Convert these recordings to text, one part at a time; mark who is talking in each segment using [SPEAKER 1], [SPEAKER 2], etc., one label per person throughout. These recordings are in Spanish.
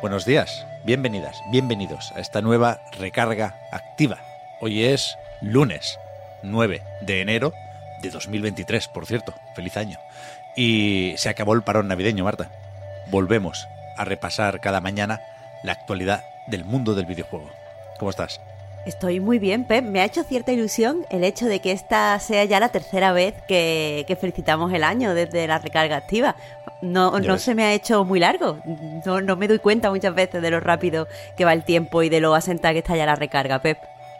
[SPEAKER 1] Buenos días, bienvenidas, bienvenidos a esta nueva recarga activa. Hoy es lunes 9 de enero de 2023, por cierto. Feliz año. Y se acabó el parón navideño, Marta. Volvemos a repasar cada mañana la actualidad del mundo del videojuego. ¿Cómo estás?
[SPEAKER 2] Estoy muy bien, Pep. Me ha hecho cierta ilusión el hecho de que esta sea ya la tercera vez que, que felicitamos el año desde la recarga activa. No, no se me ha hecho muy largo. No, no me doy cuenta muchas veces de lo rápido que va el tiempo y de lo asentada que está ya la recarga, Pep.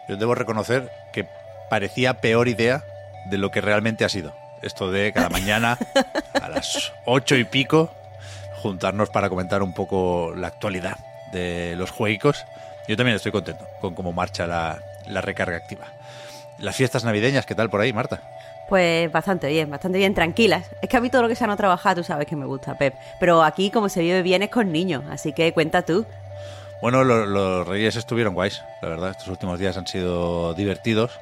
[SPEAKER 1] Yo debo reconocer que parecía peor idea de lo que realmente ha sido. Esto de cada mañana a las ocho y pico juntarnos para comentar un poco la actualidad de los juegos. Yo también estoy contento con cómo marcha la, la recarga activa. Las fiestas navideñas, ¿qué tal por ahí, Marta?
[SPEAKER 2] Pues bastante bien, bastante bien, tranquilas. Es que a mí todo lo que sea no trabajar, tú sabes que me gusta, Pep. Pero aquí, como se vive bien, es con niños. Así que cuenta tú.
[SPEAKER 1] Bueno, lo- los reyes estuvieron guays, la verdad. Estos últimos días han sido divertidos.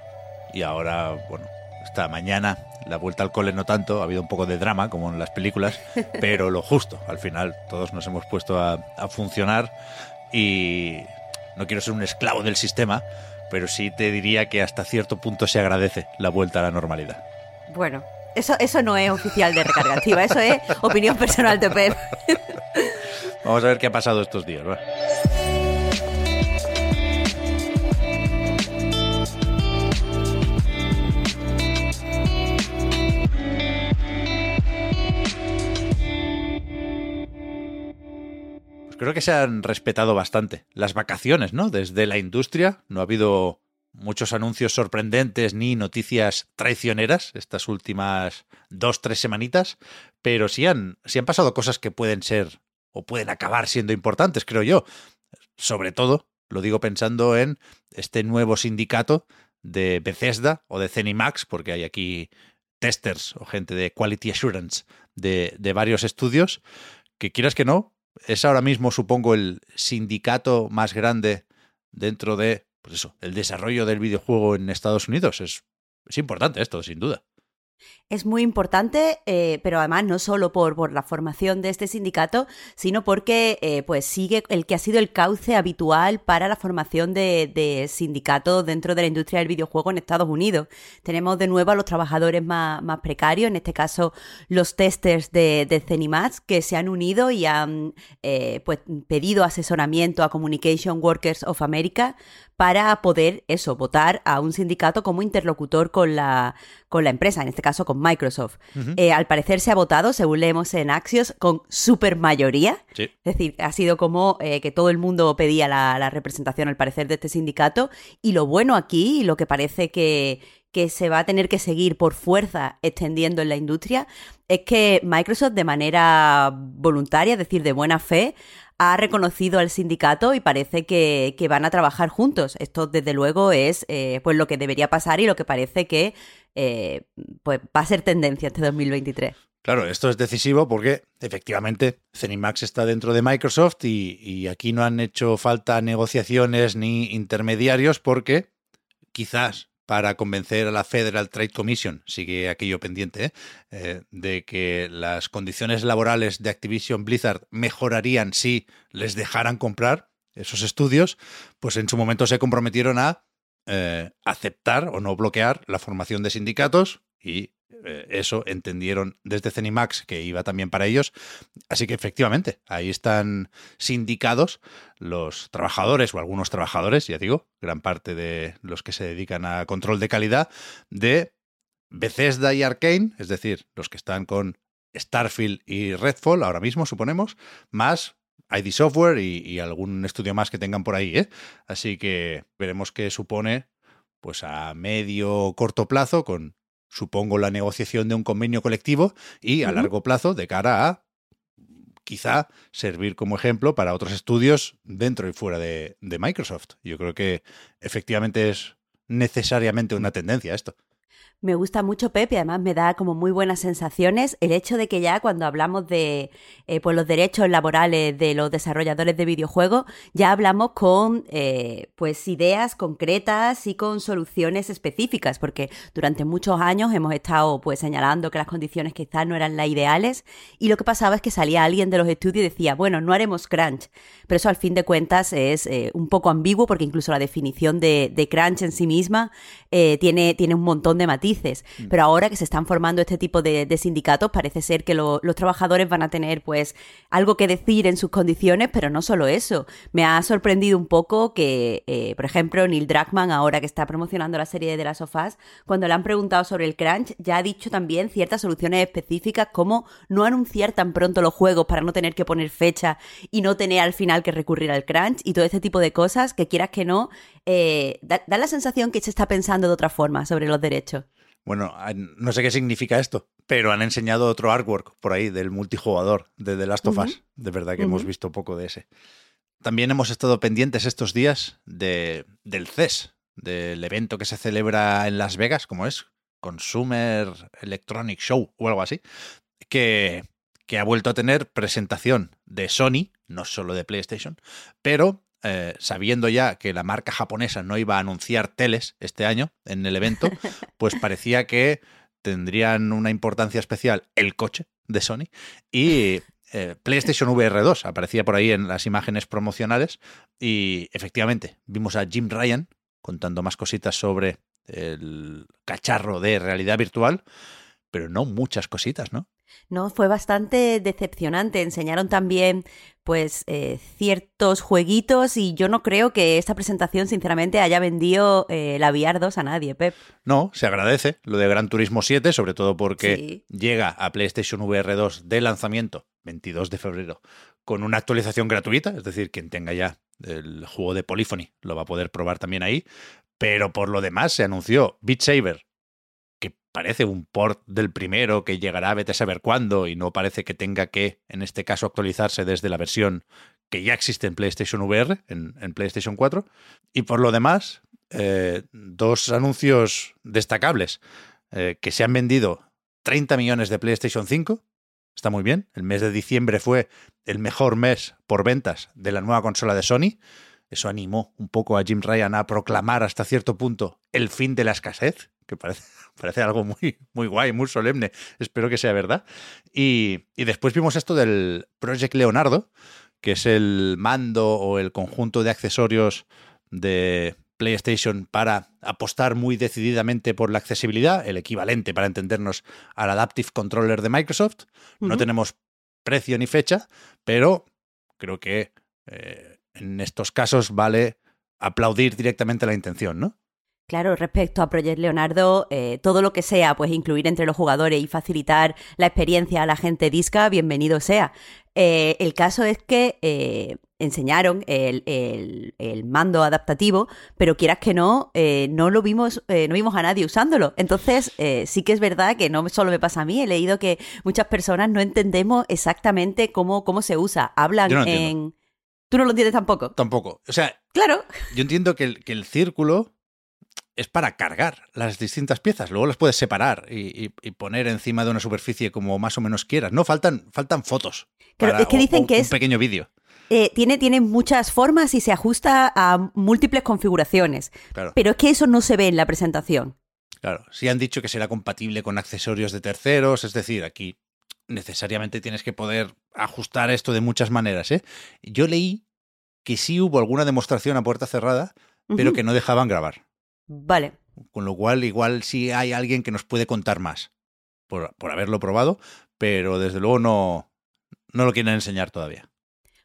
[SPEAKER 1] Y ahora, bueno, esta mañana la vuelta al cole no tanto, ha habido un poco de drama como en las películas, pero lo justo. Al final todos nos hemos puesto a, a funcionar y no quiero ser un esclavo del sistema, pero sí te diría que hasta cierto punto se agradece la vuelta a la normalidad.
[SPEAKER 2] Bueno, eso, eso no es oficial de recarga activa, eso es opinión personal de Pep.
[SPEAKER 1] Vamos a ver qué ha pasado estos días. ¿va? Creo que se han respetado bastante las vacaciones, ¿no? Desde la industria no ha habido muchos anuncios sorprendentes ni noticias traicioneras estas últimas dos, tres semanitas, pero sí han, sí han pasado cosas que pueden ser o pueden acabar siendo importantes, creo yo. Sobre todo, lo digo pensando en este nuevo sindicato de Bethesda o de Zenimax, porque hay aquí testers o gente de Quality Assurance de, de varios estudios, que quieras que no, es ahora mismo, supongo, el sindicato más grande dentro de, pues eso, el desarrollo del videojuego en Estados Unidos. Es, es importante esto, sin duda.
[SPEAKER 2] Es muy importante, eh, pero además no solo por, por la formación de este sindicato, sino porque eh, pues sigue el que ha sido el cauce habitual para la formación de, sindicatos dentro de la industria del videojuego en Estados Unidos. Tenemos de nuevo a los trabajadores más, precarios, en este caso los testers de, de Zenimax, que se han unido y han eh, pues, pedido asesoramiento a Communication Workers of America para poder eso, votar a un sindicato como interlocutor con la, con la empresa, en este caso con Microsoft. Eh, al parecer se ha votado, según leemos en Axios, con super mayoría.
[SPEAKER 1] Sí.
[SPEAKER 2] Es decir, ha sido como eh, que todo el mundo pedía la, la representación, al parecer, de este sindicato. Y lo bueno aquí, y lo que parece que, que se va a tener que seguir por fuerza extendiendo en la industria, es que Microsoft, de manera voluntaria, es decir, de buena fe, ha reconocido al sindicato y parece que, que van a trabajar juntos. Esto, desde luego, es eh, pues lo que debería pasar y lo que parece que eh, pues va a ser tendencia este 2023.
[SPEAKER 1] Claro, esto es decisivo porque efectivamente Zenimax está dentro de Microsoft y aquí no han hecho falta negociaciones ni intermediarios porque quizás para convencer a la Federal Trade Commission, sigue aquello pendiente, ¿eh? Eh, de que las condiciones laborales de Activision Blizzard mejorarían si les dejaran comprar esos estudios, pues en su momento se comprometieron a eh, aceptar o no bloquear la formación de sindicatos y eso entendieron desde Cenimax que iba también para ellos. Así que efectivamente, ahí están sindicados los trabajadores o algunos trabajadores, ya digo, gran parte de los que se dedican a control de calidad de Bethesda y Arkane, es decir, los que están con Starfield y Redfall ahora mismo, suponemos, más ID Software y, y algún estudio más que tengan por ahí. ¿eh? Así que veremos qué supone pues a medio o corto plazo con supongo, la negociación de un convenio colectivo y a largo plazo de cara a quizá servir como ejemplo para otros estudios dentro y fuera de, de Microsoft. Yo creo que efectivamente es necesariamente una tendencia esto.
[SPEAKER 2] Me gusta mucho Pepe, además me da como muy buenas sensaciones el hecho de que ya cuando hablamos de eh, pues los derechos laborales de los desarrolladores de videojuegos, ya hablamos con eh, pues ideas concretas y con soluciones específicas, porque durante muchos años hemos estado pues señalando que las condiciones quizás no eran las ideales y lo que pasaba es que salía alguien de los estudios y decía, bueno, no haremos crunch, pero eso al fin de cuentas es eh, un poco ambiguo porque incluso la definición de, crunch en sí misma tiene, tiene un montón de matices Mm. Pero ahora que se están formando este tipo de, sindicatos, parece ser que los trabajadores van a tener pues algo que decir en sus condiciones, pero no solo eso. Me ha sorprendido un poco que, eh, por ejemplo, Neil Druckmann, ahora que está promocionando la serie de of Us, cuando le han preguntado sobre el crunch, ya ha dicho también ciertas soluciones específicas como no anunciar tan pronto los juegos para no tener que poner fecha y no tener al final que recurrir al crunch y todo este tipo de cosas que quieras que no, eh, da la sensación que se está pensando de otra forma sobre los derechos.
[SPEAKER 1] Bueno, no sé qué significa esto, pero han enseñado otro artwork por ahí del multijugador de The Last of Us. De verdad que hemos visto poco de ese. También hemos estado pendientes estos días de, del CES, del evento que se celebra en Las Vegas, como es Consumer Electronic Show o algo así, que, que ha vuelto a tener presentación de Sony, no solo de PlayStation, pero eh, sabiendo ya que la marca japonesa no iba a anunciar teles este año en el evento, pues parecía que tendrían una importancia especial el coche de Sony y eh, PlayStation VR 2 aparecía por ahí en las imágenes promocionales y efectivamente vimos a Jim Ryan contando más cositas sobre el cacharro de realidad virtual, pero no muchas cositas, ¿no?
[SPEAKER 2] No, fue bastante decepcionante. Enseñaron también, pues, eh, ciertos jueguitos y yo no creo que esta presentación, sinceramente, haya vendido eh, la VR 2 a nadie, Pep.
[SPEAKER 1] No, se agradece lo de Gran Turismo 7, sobre todo porque llega a PlayStation VR 2 de lanzamiento, 22 de febrero, con una actualización gratuita, es decir, quien tenga ya el juego de Polyphony lo va a poder probar también ahí. Pero por lo demás se anunció Beat Saber parece un port del primero que llegará a vete a saber cuándo y no parece que tenga que, en este caso, actualizarse desde la versión que ya existe en PlayStation VR, en, PlayStation 4. Y por lo demás, eh, dos anuncios destacables eh, que se han vendido 30 millones de PlayStation 5. Está muy bien. El mes de diciembre fue el mejor mes por ventas de la nueva consola de Sony. Eso animó un poco a Jim Ryan a proclamar hasta cierto punto el fin de la escasez, que parece Parece algo muy, muy guay, muy solemne. Espero que sea verdad. Y, después vimos esto del Project Leonardo, que es el mando o el conjunto de accesorios de PlayStation para apostar muy decididamente por la accesibilidad, el equivalente para entendernos al Adaptive Controller de Microsoft. No tenemos precio ni fecha, pero creo que eh, en estos casos vale aplaudir directamente la intención, ¿no?
[SPEAKER 2] Claro, respecto a Project Leonardo, eh, todo lo que sea, pues incluir entre los jugadores y facilitar la experiencia a la gente disca, bienvenido sea. Eh, el caso es que eh, enseñaron el, mando adaptativo, pero quieras que no, no lo vimos, no vimos a nadie usándolo. Entonces, sí que es verdad que no solo me pasa a mí, he leído que muchas personas no entendemos exactamente cómo, cómo se usa. Hablan en. ¿Tú no lo entiendes tampoco?
[SPEAKER 1] Tampoco. O sea,
[SPEAKER 2] claro.
[SPEAKER 1] Yo entiendo que el, que el círculo es para cargar las distintas piezas. Luego las puedes separar y, poner encima de una superficie como más o menos quieras. No, faltan, faltan fotos.
[SPEAKER 2] Pero es que dicen que es.
[SPEAKER 1] Un pequeño vídeo.
[SPEAKER 2] Eh, tiene, tiene muchas formas y se ajusta a múltiples configuraciones. Pero es que eso no se ve en la presentación.
[SPEAKER 1] Claro, sí han dicho que será compatible con accesorios de terceros, es decir, aquí necesariamente tienes que poder ajustar esto de muchas maneras. ¿eh? Yo leí que sí hubo alguna demostración a puerta cerrada, pero que no dejaban grabar.
[SPEAKER 2] Vale.
[SPEAKER 1] Con lo cual, igual sí hay alguien que nos puede contar más por, haberlo probado, pero desde luego no, no lo quieren enseñar todavía.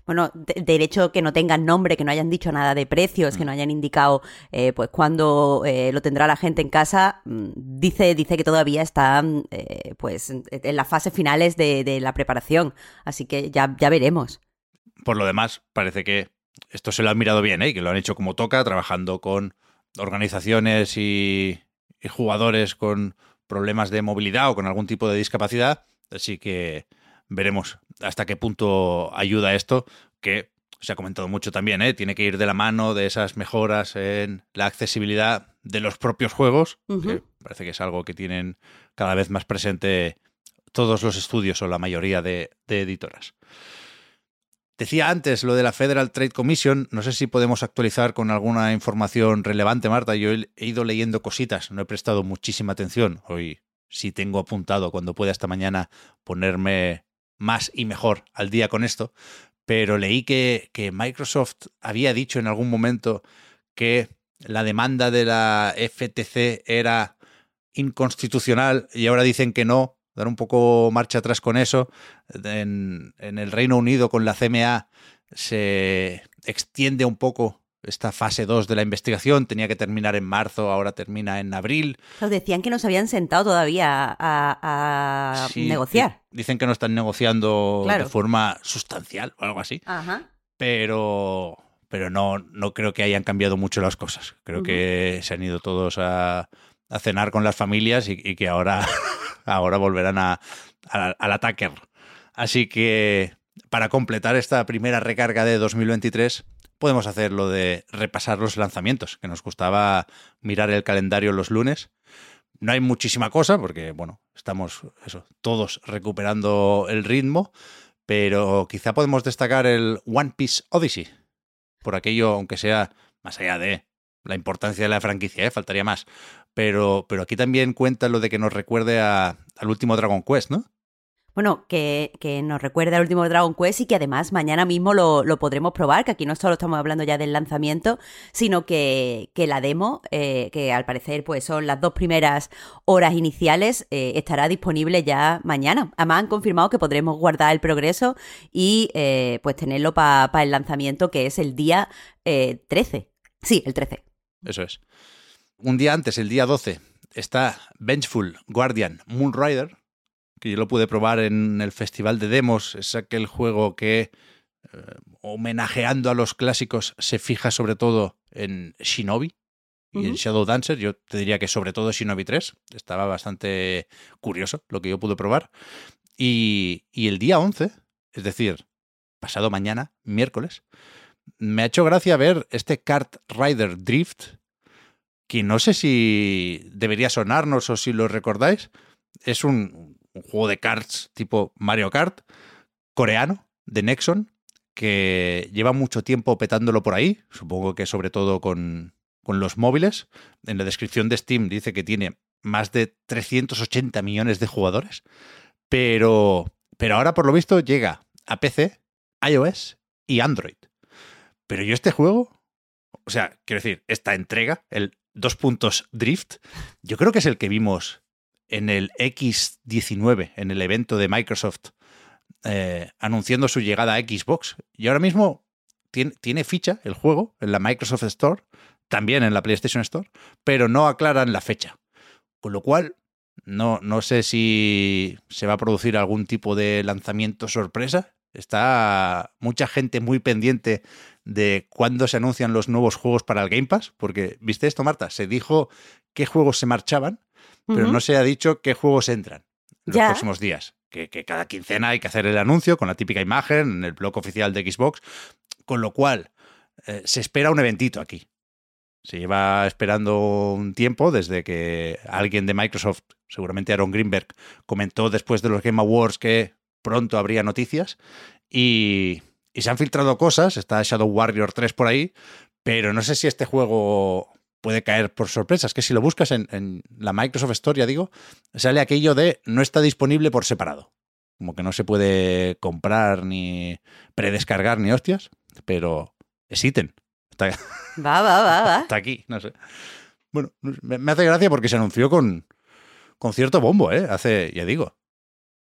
[SPEAKER 2] Bueno, de, hecho que no tengan nombre, que no hayan dicho nada de precios, que mm. no hayan indicado eh, pues cuándo eh, lo tendrá la gente en casa, mm, dice, dice que todavía están eh, pues en, las fases finales de, de, la preparación. Así que ya, ya veremos.
[SPEAKER 1] Por lo demás, parece que esto se lo han mirado bien, ¿eh? que lo han hecho como toca, trabajando con organizaciones y, jugadores con problemas de movilidad o con algún tipo de discapacidad. Así que veremos hasta qué punto ayuda esto, que se ha comentado mucho también, ¿eh? tiene que ir de la mano de esas mejoras en la accesibilidad de los propios juegos, que parece que es algo que tienen cada vez más presente todos los estudios o la mayoría de, de editoras. Decía antes lo de la Federal Trade Commission, no sé si podemos actualizar con alguna información relevante, Marta. Yo he ido leyendo cositas, no he prestado muchísima atención. Hoy sí tengo apuntado cuando pueda esta mañana ponerme más y mejor al día con esto, pero leí que, Microsoft había dicho en algún momento que la demanda de la FTC era inconstitucional y ahora dicen que no, dar un poco marcha atrás con eso. En, en, el Reino Unido con la CMA se extiende un poco esta fase 2 de la investigación tenía que terminar en marzo, ahora termina en abril.
[SPEAKER 2] decían que no se habían sentado todavía a, negociar.
[SPEAKER 1] Dicen que no están negociando de forma sustancial o algo así. Pero, pero no, no creo que hayan cambiado mucho las cosas. Creo que se han ido todos a, cenar con las familias y, que ahora, ahora volverán a, al ataque. Así que para completar esta primera recarga de 2023 podemos hacer lo de repasar los lanzamientos, que nos gustaba mirar el calendario los lunes. No hay muchísima cosa, porque, bueno, estamos todos recuperando el ritmo, pero quizá podemos destacar el One Piece Odyssey, por aquello, aunque sea más allá de la importancia de la franquicia, ¿eh? faltaría más. Pero, pero aquí también cuenta lo de que nos recuerde al último Dragon Quest, ¿no?
[SPEAKER 2] bueno, que, que, nos recuerda el último Dragon Quest y que además mañana mismo lo, lo, podremos probar, que aquí no solo estamos hablando ya del lanzamiento, sino que, que la demo, eh, que al parecer pues son las dos primeras horas iniciales, eh, estará disponible ya mañana. Además han confirmado que podremos guardar el progreso y eh, pues tenerlo para el lanzamiento, que es el día 13. Sí, el 13.
[SPEAKER 1] Eso es. Un día antes, el día 12, está Vengeful Guardian Moonrider, que yo lo pude probar en el festival de demos, es aquel juego que, eh, homenajeando a los clásicos, se fija sobre todo en Shinobi y en Shadow Dancer. Yo te diría que sobre todo Shinobi 3. Estaba bastante curioso lo que yo pude probar. Y, y el día 11, es decir, pasado mañana, miércoles, me ha hecho gracia ver este Kart Rider Drift, que no sé si debería sonarnos o si lo recordáis. Es un, juego de karts tipo Mario Kart, coreano, de Nexon, que lleva mucho tiempo petándolo por ahí, supongo que sobre todo con, con los móviles. En la descripción de Steam dice que tiene más de 380 millones de jugadores, pero, pero ahora por lo visto llega a PC, iOS y Android. Pero yo este juego, o sea, quiero decir, esta entrega, el dos puntos drift, yo creo que es el que vimos en el X19, en el evento de Microsoft, eh, anunciando su llegada a Xbox. Y ahora mismo tiene, tiene, ficha el juego en la Microsoft Store, también en la PlayStation Store, pero no aclaran la fecha. Con lo cual, no, no sé si se va a producir algún tipo de lanzamiento sorpresa. Está mucha gente muy pendiente de cuándo se anuncian los nuevos juegos para el Game Pass, porque, ¿viste esto, Marta? Se dijo qué juegos se marchaban pero no se ha dicho qué juegos entran en los próximos días. Que, cada quincena hay que hacer el anuncio con la típica imagen en el blog oficial de Xbox, con lo cual eh, se espera un eventito aquí. Se lleva esperando un tiempo desde que alguien de Microsoft, seguramente Aaron Greenberg, comentó después de los Game Awards que pronto habría noticias y, y se han filtrado cosas, está Shadow Warrior 3 por ahí, pero no sé si este juego puede caer por sorpresa. Es que si lo buscas en, la Microsoft Store, ya digo, sale aquello de no está disponible por separado. Como que no se puede comprar ni predescargar ni hostias, pero es ítem. Está,
[SPEAKER 2] va, va, va, va.
[SPEAKER 1] Está aquí, no sé. Bueno, me, hace gracia porque se anunció con, con cierto bombo, ¿eh? Hace, ya digo,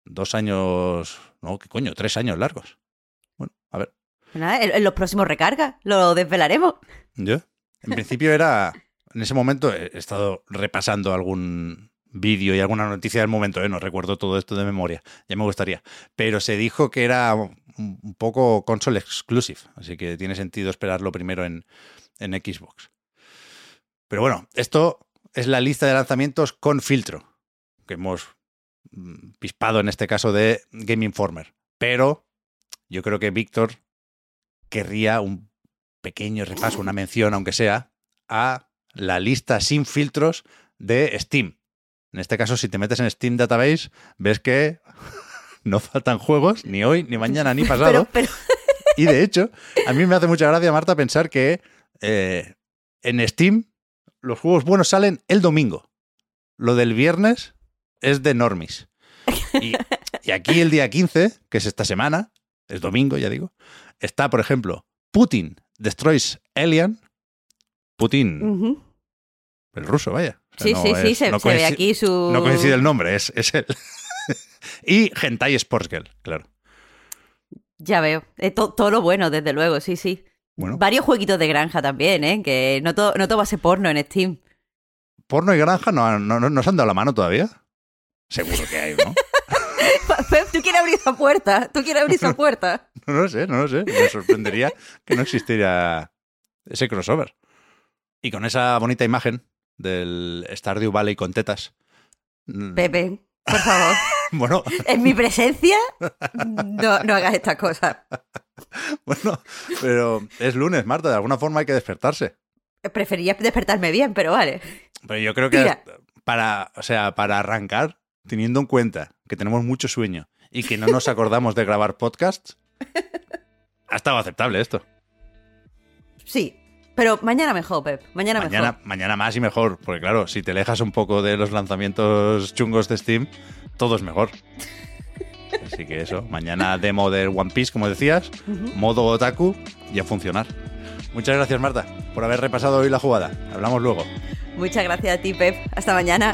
[SPEAKER 1] dos años, no, ¿qué coño? Tres años largos. Bueno, a ver.
[SPEAKER 2] en, los próximos recargas lo desvelaremos.
[SPEAKER 1] ¿Yo? En principio era, en ese momento he estado repasando algún vídeo y alguna noticia del momento, ¿eh? no recuerdo todo esto de memoria, ya me gustaría, pero se dijo que era un poco console exclusive, así que tiene sentido esperarlo primero en, en Xbox. Pero bueno, esto es la lista de lanzamientos con filtro, que hemos pispado en este caso de Game Informer. Pero yo creo que Víctor querría un pequeño repaso, una mención, aunque sea, a la lista sin filtros de Steam. En este caso, si te metes en Steam Database, ves que no faltan juegos, ni hoy, ni mañana, ni pasado.
[SPEAKER 2] Pero, pero
[SPEAKER 1] Y de hecho, a mí me hace mucha gracia, Marta, pensar que eh, en Steam los juegos buenos salen el domingo. Lo del viernes es de normis. Y, y aquí el día 15, que es esta semana, es domingo, ya digo, está, por ejemplo, Putin Destroys Alien. Putin, el ruso, vaya. O sea,
[SPEAKER 2] Sí,
[SPEAKER 1] no
[SPEAKER 2] sí, sí, se,
[SPEAKER 1] no
[SPEAKER 2] se ve aquí su...
[SPEAKER 1] No coincide el nombre, es, es él. y Hentai Sports Girl, claro.
[SPEAKER 2] Ya veo. Eh, to- todo lo bueno, desde luego, sí, sí.
[SPEAKER 1] Bueno.
[SPEAKER 2] Varios jueguitos de granja también, ¿eh? Que no todo, no todo va a ser porno en Steam.
[SPEAKER 1] Porno y granja no, no, no se han dado la mano todavía. Seguro que hay, ¿no?
[SPEAKER 2] Pep, tú quieres abrir esa puerta. Tú quieres abrir esa puerta.
[SPEAKER 1] No lo sé, no lo sé. Me sorprendería que no existiera ese crossover. Y con esa bonita imagen del Stardew Valley con tetas. mm,
[SPEAKER 2] Pepe, por favor.
[SPEAKER 1] Bueno,
[SPEAKER 2] En mi presencia, no, no hagas estas cosas.
[SPEAKER 1] bueno, pero es lunes, Marta. De alguna forma hay que despertarse.
[SPEAKER 2] Prefería despertarme bien, pero vale.
[SPEAKER 1] Pero yo creo que para, o sea, para arrancar, teniendo en cuenta que tenemos mucho sueño y que no nos acordamos de grabar podcasts, ha estado aceptable esto.
[SPEAKER 2] Sí. Pero mañana mejor, Pep. Mañana,
[SPEAKER 1] Mañana,
[SPEAKER 2] mejor.
[SPEAKER 1] mañana más y mejor, porque claro, si te alejas un poco de los lanzamientos chungos de Steam, todo es mejor. Así que eso, mañana demo del One Piece, como decías, modo otaku y a funcionar. Muchas gracias, Marta, por haber repasado hoy la jugada. Hablamos luego.
[SPEAKER 2] Muchas gracias a ti, Pep. Hasta mañana.